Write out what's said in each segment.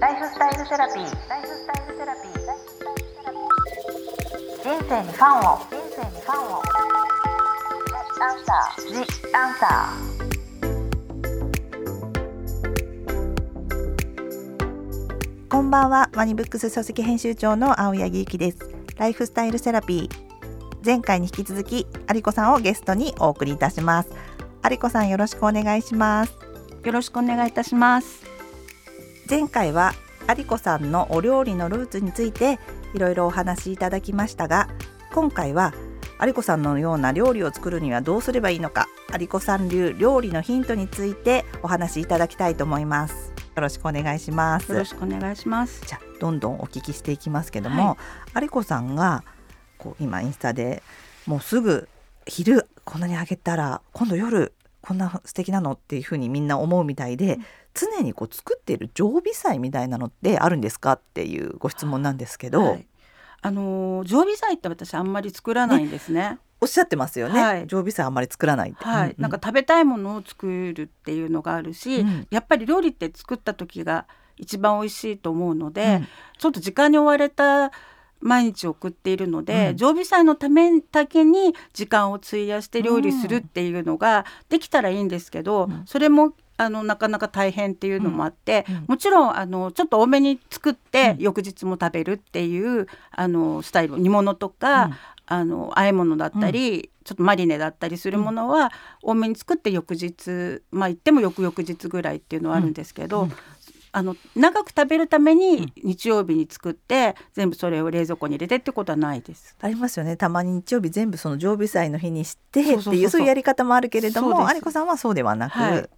ライフスタイルセラピー。ライフスタイルセラピー。人生にファンを。人生にファンを。アンサー。ジアンサこんばんはワニブックス書籍編集長の青柳ゆきですライフスタイルセラピー前回に引き続き有子さんをゲストにお送りいたします有子さんよろしくお願いしますよろしくお願いいたします前回は有子さんのお料理のルーツについていろいろお話しいただきましたが今回は有子さんのような料理を作るにはどうすればいいのか有子さん流料理のヒントについてお話しいただきたいと思います。よろしくお願いします。よろしくお願いします。じゃあどんどんお聞きしていきますけども、有子さんがこう今インスタでもうすぐ昼こんなにあげたら今度夜こんな素敵なのっていうふうにみんな思うみたいで、常にこう作っている常備菜みたいなのってあるんですかっていうご質問なんですけど、はい。あのー常備菜って私あんまり作らないんですね。おっしゃってますよね、はい。常備菜あんまり作らない。はい、ううなんか食べたいものを作るっていうのがあるし、うん。やっぱり料理って作った時が一番美味しいと思うので、うん。ちょっと時間に追われた毎日を送っているので、うん。常備菜のためだけに時間を費やして料理するっていうのができたらいいんですけど、うん。それもあのなかなか大変っていうのもあって、うんうん。もちろんあのちょっと多めに作って、うん。翌日も食べるっていうあのスタイル煮物とか、うん。あの和え物だったり、ちょっとマリネだったりするものは多めに作って翌日まあ言っても翌々日ぐらいっていうのはあるんですけど、うん。あの長く食べるために日曜日に作って、全部それを冷蔵庫に入れてってことはないです。ありますよね。たまに日曜日全部その常備菜の日にしてっていうそういうやり方もあるけれども有子さんはそうではなく、はい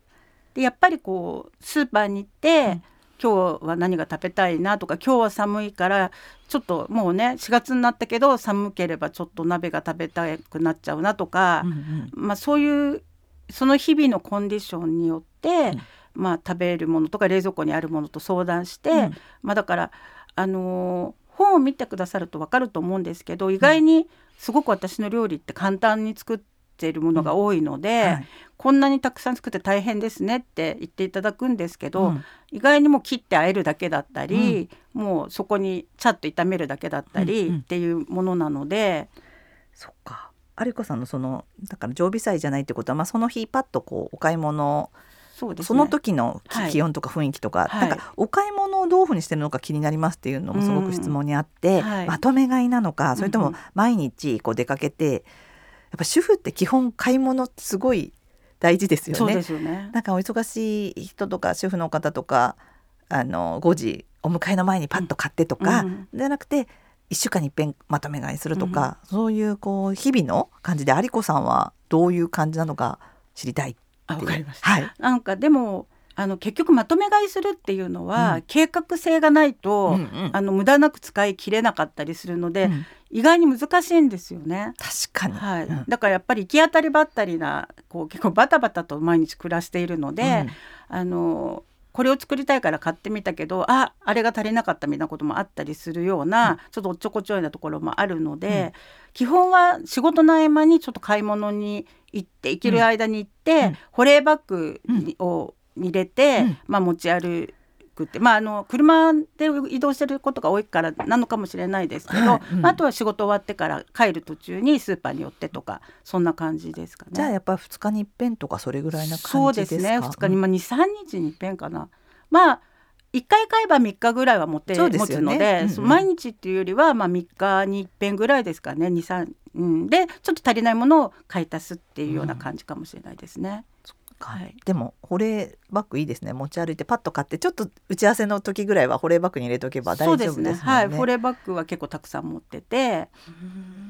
でやっぱりこうスーパーに行って、うん。今日は何が食べたいなとか今日は寒いからちょっともうね4月になったけど寒ければちょっと鍋が食べたくなっちゃうなとか、うんうん。まあ、そういうその日々のコンディションによって、まあ、食べるものとか冷蔵庫にあるものと相談して、うん。まあ、だから、あのー本を見てくださると分かると思うんですけど意外にすごく私の料理って簡単に作っているものが多いので、はい。こんなにたくさん作って大変ですねって言っていただくんですけど、うん。意外にもう切ってあえるだけだったり、もうそこにチャッと炒めるだけだったりうんうん。っていうものなので。そっか。有子さんのそのだから常備菜じゃないってことは、まあ、その日パッとこうお買い物そうですね。その時の気温とか雰囲気とか、はい。なんかお買い物をどういうふうにしてるのか気になりますっていうのもすごく質問にあって、うん。はい。まとめ買いなのかそれともうんうん。毎日こう出かけてやっぱ主婦って基本買い物すごい大事ですよそうでね。すよね。なんかお忙しい人とか主婦の方とかあの5時お迎えの前にパッと買ってとか、うんじゃなくて1週間に一遍まとめ買いするとか、そういうこう日々の感じで有子さんはどういう感じなのか知りたいわかりました。はいなんかでもあの結局まとめ買いするっていうのは、うん。計画性がないと、うんうん。あの無駄なく使い切れなかったりするので、うん。意外に難しいんですよね。確かに、はい。うん。だからやっぱり行き当たりばったりなこう結構バタバタと毎日暮らしているので、あのこれを作りたいから買ってみたけどああれが足りなかったみたいなこともあったりするような、うん。ちょっとおっちょこちょいなところもあるので、うん。基本は仕事の合間にちょっと買い物に行って行ける間に行って、うん。保冷バッグにを入れて、うん。まあ、持ち歩くって、まあ、あの車で移動してることが多いからなのかもしれないですけど、はいうん。まあ、あとは仕事終わってから帰る途中にスーパーに寄ってとかそんな感じですかね。じゃあやっぱり2日に一遍とかそれぐらいなそうで感じですすかね。2日に、まあ、23日に一遍かな。まあ1回買えば3日ぐらいは持って、ね。つので、うんうん。そう毎日っていうよりは、まあ、3日に一遍ぐらいですかね23、うん、でちょっと足りないものを買い足すっていうような感じかもしれないですね。はい。でも保冷バッグいいですね。持ち歩いてパッと買ってちょっと打ち合わせの時ぐらいは保冷バッグに入れとけば大丈夫ですもんね。はい、保冷バッグは結構たくさん持ってて、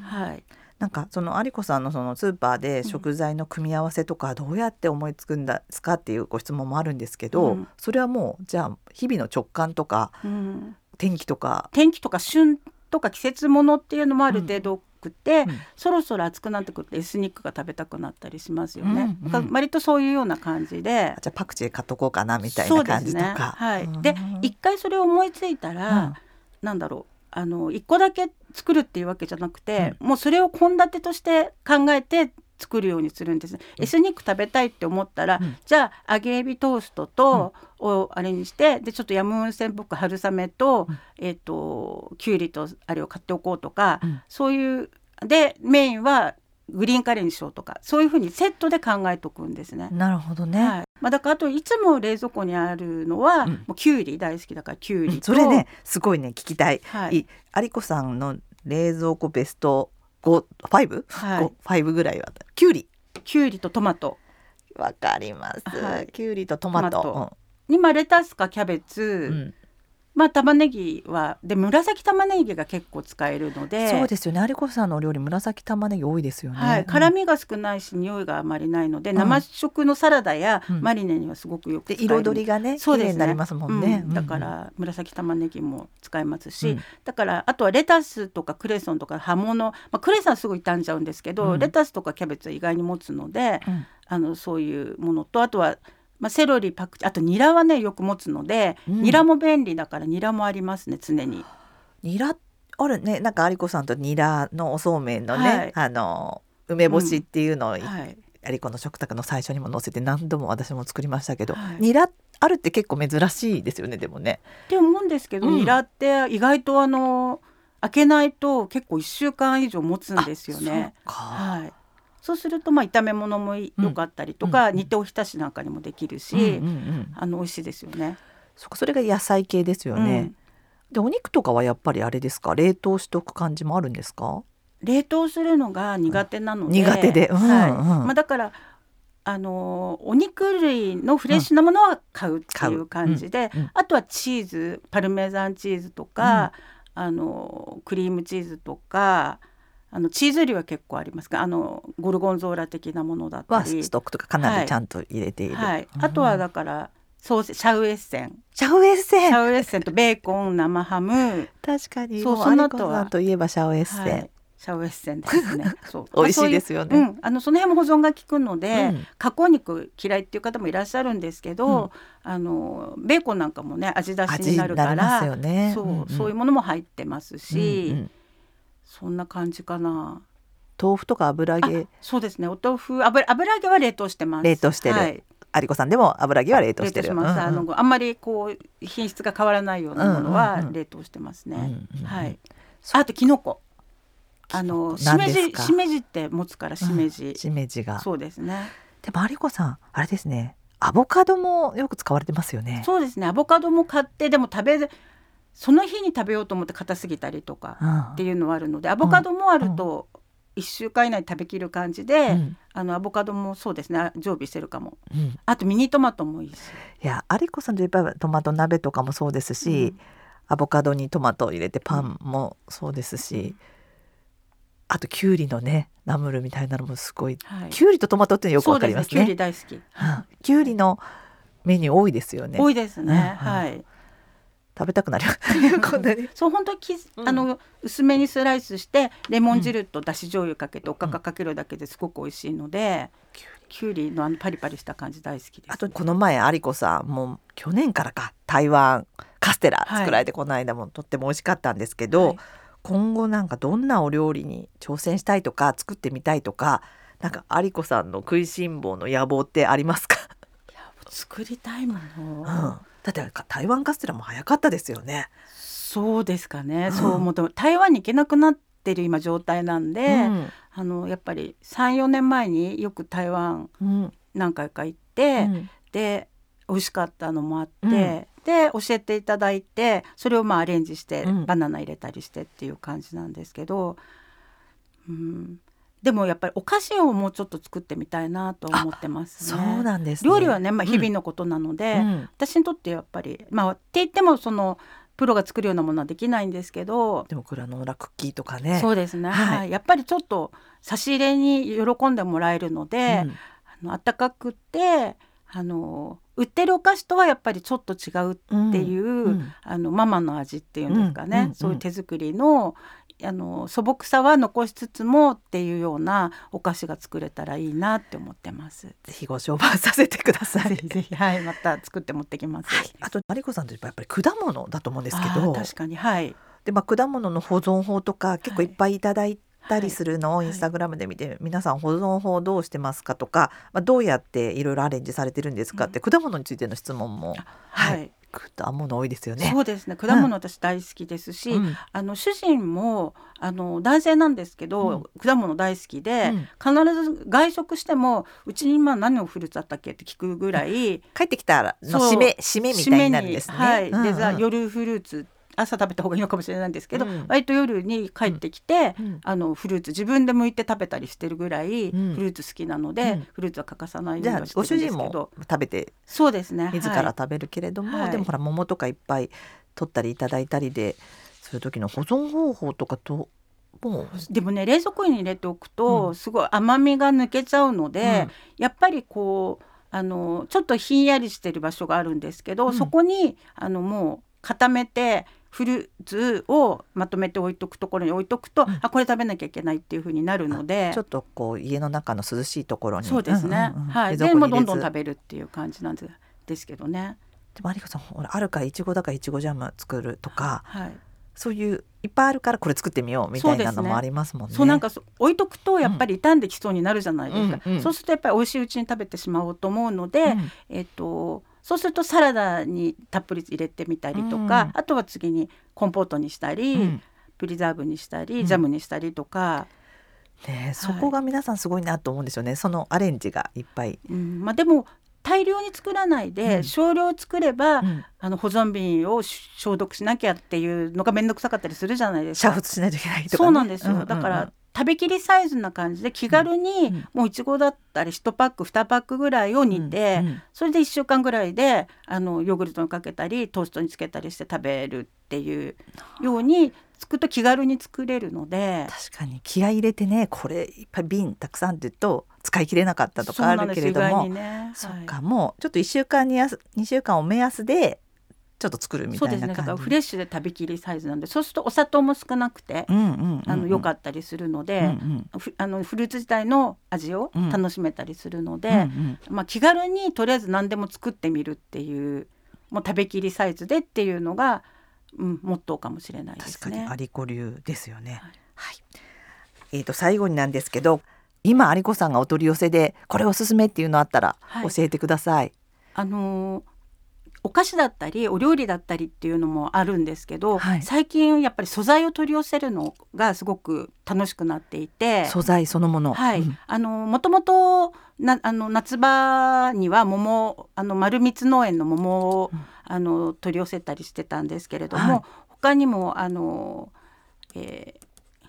はい、なんかその有子さんのそのスーパーで食材の組み合わせとかどうやって思いつくんですかっていうご質問もあるんですけど、うん。それはもうじゃあ日々の直感とかうん、天気とか、天気とか旬とか季節ものっていうのもある程度多くて、うんそろそろ暑くなってくるとエスニックが食べたくなったりしますよね。うんうん割とそういうような感じであ。じゃあパクチー買っとこうかなみたいな。感じとか。はい。うんで一回それを思いついたら、うんなんだろうあの一個だけ作るっていうわけじゃなくて、もうそれを献立として考えて作るようにするんです、エスニック食べたいって思ったら、うん。じゃあ揚げエビトーストと、をあれにしてでちょっとヤムウンセンっぽく春雨と,、うん。えっ、ときゅうりとあれを買っておこうとか、うん。そういうでメインはグリーンカレーにしようとかそういうふうにセットで考えとくんですね。なるほどね、はい。まあ、だからあといつも冷蔵庫にあるのは、うん。もうきゅうり大好きだからきゅううん。りと、それねすごいね聞きたい、はい。い有子さんの冷蔵庫ベスト5 5? はい。5 5ぐらいは。きゅうりきゅうりとトマト。わかります、はい。きゅうりとトマト。トマにまあレタスかキャベツ、うんうんまあ玉ねぎはで紫玉ねぎが結構使えるのでそうですよね。有子さんのお料理紫玉ねぎ多いですよね、はい、うん。辛みが少ないし匂いがあまりないので、うん。生食のサラダやうん。マリネにはすごくよくで使える。彩りがねそうですね。なりますもんね、うん。だから紫玉ねぎも使えますし、うん。だからあとはレタスとかクレソンとか葉物、まあ、クレソンはすぐ傷んじゃうんですけど、うん。レタスとかキャベツは意外に持つのでうん。あのそういうものとあとは、まあ、セロリパクチーあとニラはねよく持つので、うん。ニラも便利だからニラもありますね常に。ニラあるね。なんか有子さんとニラのおそうめんのね、はい。あの梅干しっていうのを、はい、有子の食卓の最初にも載せて何度も私も作りましたけど、はい。ニラあるって結構珍しいですよねでもね。って思うんですけど、うん。ニラって意外とあの開けないと結構1週間以上持つんですよね。あそうか、はい、そうするとまあ炒め物も良かったりとか、うん。煮ておひたしなんかにもできるし、あの美味しいですよね。そこそれが野菜系ですよね、うん。でお肉とかはやっぱりあれですか？冷凍しとく感じもあるんですか？冷凍するのが苦手なので、苦手で。うんはいうん。まあ、だからあのお肉類のフレッシュなものは買うっていう感じで、うんうんあとはチーズパルメザンチーズとか、あのクリームチーズとかあのチーズ類は結構あります。があのゴルゴンゾーラ的なものだったはりストックとかかなりちゃんと入れている、はい、うん。あとはだからソーセシャウエッセン。シャウエッセン。シャウエッセンとベーコン生ハム、確かに。そうもその後はといえばシャウエッセン、はい、シャウエッセンですね。そう。美味しいですよね。まあそういううん、あのその辺も保存が効くので、うん。加工肉嫌いっていう方もいらっしゃるんですけど、あのベーコンなんかもね味出し味にになるから、ね。そう、んん。そういうものも入ってますし、うんうんそんな感じかな。豆腐とか油揚あげそうですね。お豆腐油油揚げは冷凍してます。冷凍してるはい、有子さんでも油揚げは冷凍してる冷凍します。うんうんあのあんまりこう品質が変わらないようなものうんうんはうん冷凍してますね。うんうんうんはい。あとキノコ。あのしめじしめじって持つからしめじ。しめじがそうですね。でも有子さんあれですねアボカドもよく使われてますよねそうですね。アボカドも買ってでも食べるその日に食べようと思って硬すぎたりとかうんっていうのはあるので、アボカドもあると一週間以内に食べきる感じで、うんあのアボカドもそうですね常備してるかも。うんあとミニトマトもいいし。いや有子さんといえばトマト鍋とかもそうですし、アボカドにトマトを入れてパンもそうですし、あときゅうりのねナムルみたいなのもすごいはい。きゅうりとトマトってよくわかりますそうですね。きゅうりね。大好き。うんきゅうりのメニュー多いですよね。多いですね。うんうんはい。食べたくなります。こんなに。そう本当にき、うんあの薄めにスライスしてレモン汁とだし醤油かけておかかかけるだけですごく美味しいので、きゅうりのあのパリパリした感じ大好きです。あとこの前有子さんもう去年からか台湾カステラ作られて、この間もとっても美味しかったんですけど、はい今後なんかどんなお料理に挑戦したいとか作ってみたいとかなんか有子さんの食いしん坊の野望ってありますか、作りたいもうん、の、だって台湾カステラも早かったですよね。そうですかね、うん。そう思って台湾に行けなくなってる今状態なんで、うん。あのやっぱり34年前によく台湾うん。何回か行って、うん。で美味しかったのもあって、うん。で教えていただいてそれをまあアレンジして、うん。バナナ入れたりしてっていう感じなんですけど、うん、でもやっぱりお菓子をもうちょっと作ってみたいなと思ってますそね。うなんです、ね、料理はね、まあ、うん。日々のことなので、うん。私にとってやっぱりまあって言ってもそのプロが作るようなものはできないんですけど、でもグラノーラクッキーとかね。そうですね、はい。はい。やっぱりちょっと差し入れに喜んでもらえるので、うん。あの暖かくってあの売ってるお菓子とはやっぱりちょっと違うっていう、うん。あのママの味っていうんですかね、うん。うん。そういう手作りのあの素朴さは残しつつもっていうようなお菓子が作れたらいいなって思ってます。ぜひご紹介させてください。ぜひはいまた作って持ってきます。はい、あと有子さんといえばやっぱり果物だと思うんですけあどー確かにはい。で、まあ、果物の保存法とか結構い。っぱいいただいったりするのをインスタグラムで見て、皆さん保存法どうしてますかとか、まあ、どうやっていろいろアレンジされてるんですかって、果物についての質問も、ははい。い、果物多いですよね。そうですね。果物私大好きですし、うん。あの主人もあの男性なんですけど、果物大好きで、うん。必ず外食してもうちに今何のフルーツあったっけ？って聞くぐらい帰ってきたらの締め締めみたいになるんですね。はい、うんうん。でさ夜フルーツ朝食べた方がいいのかもしれないんですけど、うん。割と夜に帰ってきて、うん。あのフルーツ自分で剥いて食べたりしてるぐらい、うん。フルーツ好きなので、うん。フルーツは欠かさないようにはしてるんご主人ですけど。も食べてそうですね。自はいら食べるけれども、はい。でもほら桃とかいっぱい取ったりいただいたりでする時の保存方法とかとでもね冷蔵庫に入れておくと、うん。すごい甘みが抜けちゃうので、うん。やっぱりこうあのちょっとひんやりしてる場所があるんですけど、うん。そこにあのもう固めてフルーツをまとめて置いとくところに置いとくと、うん。あこれ食べなきゃいけないっていう風になるのでちょっとこう家の中の涼しいところに。そうですね、うんうんうんはい。冷蔵でもうどんどん食べるっていう感じなんです。ですけどね。でも有子さんほらあるからいちごだからいちごジャム作るとかはい。そういういっぱいあるからこれ作ってみようみたいなのもありますもんね。そうなんかそ置いとくとやっぱり傷んできそうになるじゃないですか、うんうん。そうするとやっぱり美味しいうちに食べてしまおうと思うので、うん。えっとそうするとサラダにたっぷり入れてみたりとか、うん。あとは次にコンポートにしたり、うん。プリザーブにしたり、うん。ジャムにしたりとか、ねそこが皆さんすごいなと思うんですよね。そのアレンジがいっぱい。うん。まあ、でも大量に作らないで、うん。少量作れば、うん。あの保存瓶を消毒しなきゃっていうのが面倒くさかったりするじゃないですか。煮沸しないといけないとか、ね。そうなんですよ、だから食べきりサイズな感じで気軽に、うん。もういちごだったり1パック2パックぐらいを煮て、それで1週間ぐらいであのヨーグルトにかけたりトーストにつけたりして食べるっていうように作ると気軽に作れるので。確かに気合い入れてねこれいっぱい瓶たくさんって言うと使い切れなかったとかあるけれどもそね。そはいっかもうちょっと1週間にやす2週間を目安でちょっと作るみそうたいな感じですねだからフレッシュで食べきりサイズなんでそうするとお砂糖も少なくて、良かったりするので、うんふあのフルーツ自体の味をうん楽しめたりするので、うんうんまあ、気軽にとりあえず何でも作ってみるっていうもう食べきりサイズでっていうのが、うん、モットーかもしれないですね。確かにアリコ流ですよね。はいはい。えっ、と最後になんですけど、今有子さんがお取り寄せでこれおすすめっていうのあったらはい教えてください。あのーお菓子だったりお料理だったりっていうのもあるんですけど、はい最近やっぱり素材を取り寄せるのがすごく楽しくなっていて。素材そのもの。はい、うんあのもともとなあの夏場には桃あの丸光農園の桃を、うんあの取り寄せたりしてたんですけれども、はい他にもあの、えー、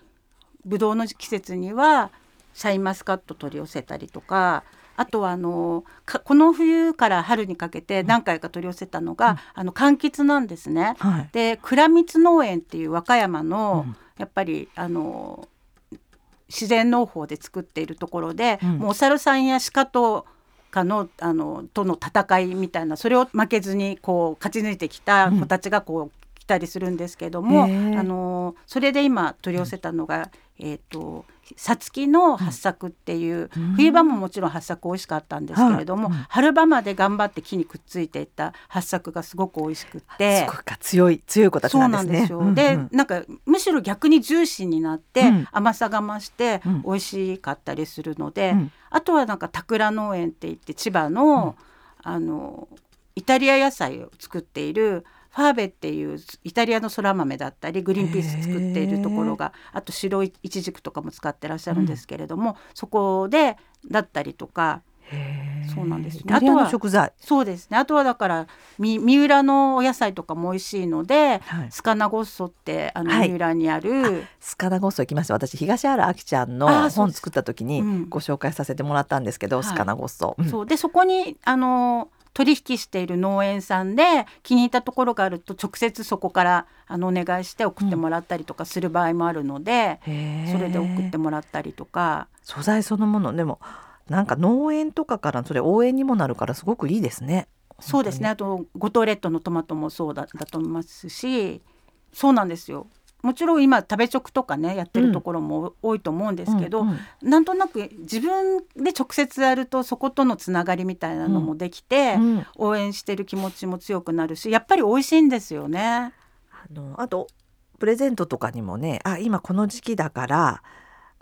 ぶどうの季節にはシャインマスカット取り寄せたりとかあとはあのかこの冬から春にかけて何回か取り寄せたのが、あの柑橘なんですね。はい。で倉光農園っていう和歌山の、うん。やっぱりあの自然農法で作っているところで、うん。もうお猿さんや鹿とかのあのとの戦いみたいなそれを負けずにこう勝ち抜いてきた子たちがこう、来たりするんですけども、あのそれで今取り寄せたのが、えっ、とさつきの八作っていう、うん。冬場ももちろん八作美味しかったんですけれども、はい。うん春場まで頑張って木にくっついていった八作がすごく美味しくって。すごく強い強い子たちそうなんですね。なんですよ。うんうんでなんかむしろ逆にジューシーになって、うん。甘さが増してうん。美味しかったりするので、うん。あとはなんか桜農園って言って千葉の、あのイタリア野菜を作っているファーベっていうイタリアのそら豆だったりグリーンピース作っているところがあと白いイチジクとかも使ってらっしゃるんですけれども、そこでだったりとかそうなんですね。あとはの食材。そうですね。あとはだからみ三浦のお野菜とかも美味しいので、はい。スカナゴッソってあのはい。三浦にある、スカダゴッソ行きました私東原あきちゃんあの本作った時にうん。ご紹介させてもらったんですけど、はい。スカダゴッソ、うん。そう。でそこにあの取引している農園さんで気に入ったところがあると直接そこからあのお願いして送ってもらったりとかする場合もあるので、へー。それで送ってもらったりとか。素材そのもの。でもなんか農園とかからそれ応援にもなるからすごくいいですね。そうですね。あと五島列島のトマトもそうだだと思いますし。そうなんですよ。もちろん今食べ直とかねやってるところも多いと思うんですけど、うんうん。なんとなく自分で直接やるとそことのつながりみたいなのもできて、うん。応援してる気持ちも強くなるしやっぱり美味しいんですよね。あのあとプレゼントとかにもねあ今この時期だから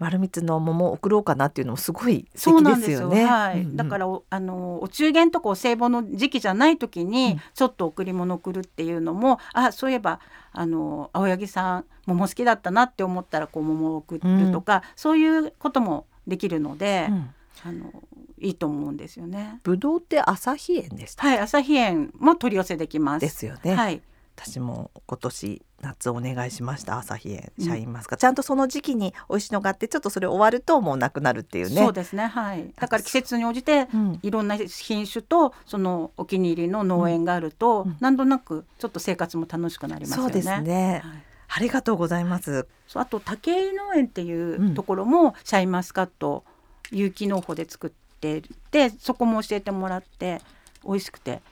丸蜜の桃を送ろうかなっていうのもすごい素そう敵なんですよ。ですよね。はい、うんうんだからおあのお中元とかお歳暮の時期じゃない時に、うんちょっと贈り物送るっていうのもあそういえばあの青柳さん桃好きだったなって思ったらこう桃を送るとか、そういうこともできるので、うんあのいいと思うんですよね。ぶどうって朝日園でした。はい、朝日園も取り寄せできます。ですよね。はい、私も今年夏お願いしました朝日園うんシャインマスカット、ちゃんとその時期に美味しいのがあってちょっとそれ終わるともうなくなるっていうね。そうですね。はい。だから季節に応じてうんいろんな品種とそのお気に入りの農園があると、うんなんとなくちょっと生活も楽しくなりますよね。そうですね。はいありがとうございます。あと武井農園っていううんところもシャインマスカット有機農法で作っててそこも教えてもらって美味しくて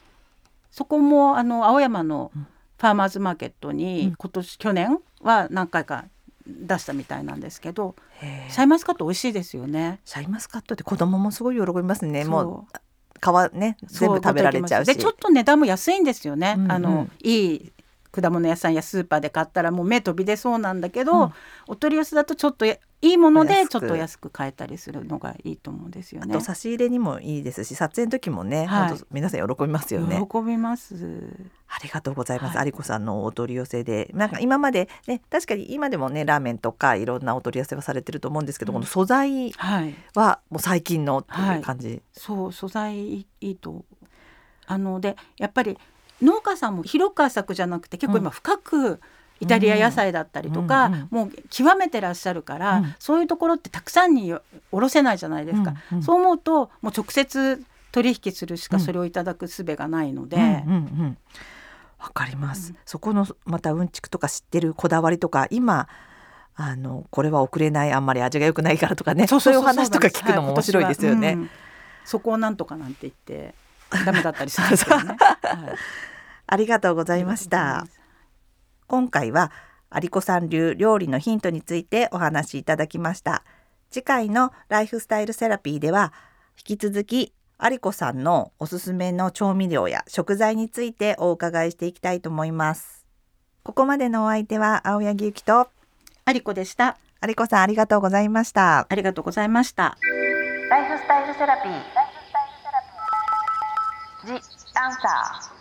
そこもあの青山のうんファーマーズマーケットにうん今年去年は何回か出したみたいなんですけどシャインマスカット美味しいですよね。シャインマスカットって子供もすごい喜びますね。もう皮ね全部食べられちゃうし。でちょっと値段も安いんですよね。うんうんあのいい果物屋さんやスーパーで買ったらもう目飛び出そうなんだけど、うんお取り寄せだとちょっとやいいものでちょっと安く買えたりするのがいいと思うんですよねあと。差し入れにもいいですし撮影の時もね、はい本当皆さん喜びますよね。喜びます。ありがとうございます。はい有子さんのお取り寄せで、なんか今までね、確かに今でもね、ラーメンとかいろんなお取り寄せはされてると思うんですけど、うんこの素材はい。はもう最近のっていう感じ。そう素材いいいいとあのでやっぱり農家さんも広く浅くじゃなくて結構今深くイタリア野菜だったりとか、うんうん。もう極めてらっしゃるから、うん。そういうところってたくさんにおろせないじゃないですか、うんうん。そう思うともう直接取引するしかうん。それをいただく術がないので、うんうんうん。わかります、うんそこのまたうんちくとか知ってるこだわりとか今あのこれは送れないあんまり味が良くないからとかね。そういうお話とか聞くのも面白いですよね、はいうん。そこをなんとかなんて言ってダメだったりするんですよね。はい。ありがとうございました今回は有子さん流料理のヒントについてお話しいただきました次回のライフスタイルセラピーでは引き続き有子さんのおすすめの調味料や食材についてお伺いしていきたいと思いますここまでのお相手は青柳ゆきと有子でした。有子さんありがとうございましたありがとうございました。ライフスタイルセラピー。ライフスタイルセラピー。ジ・アンサー。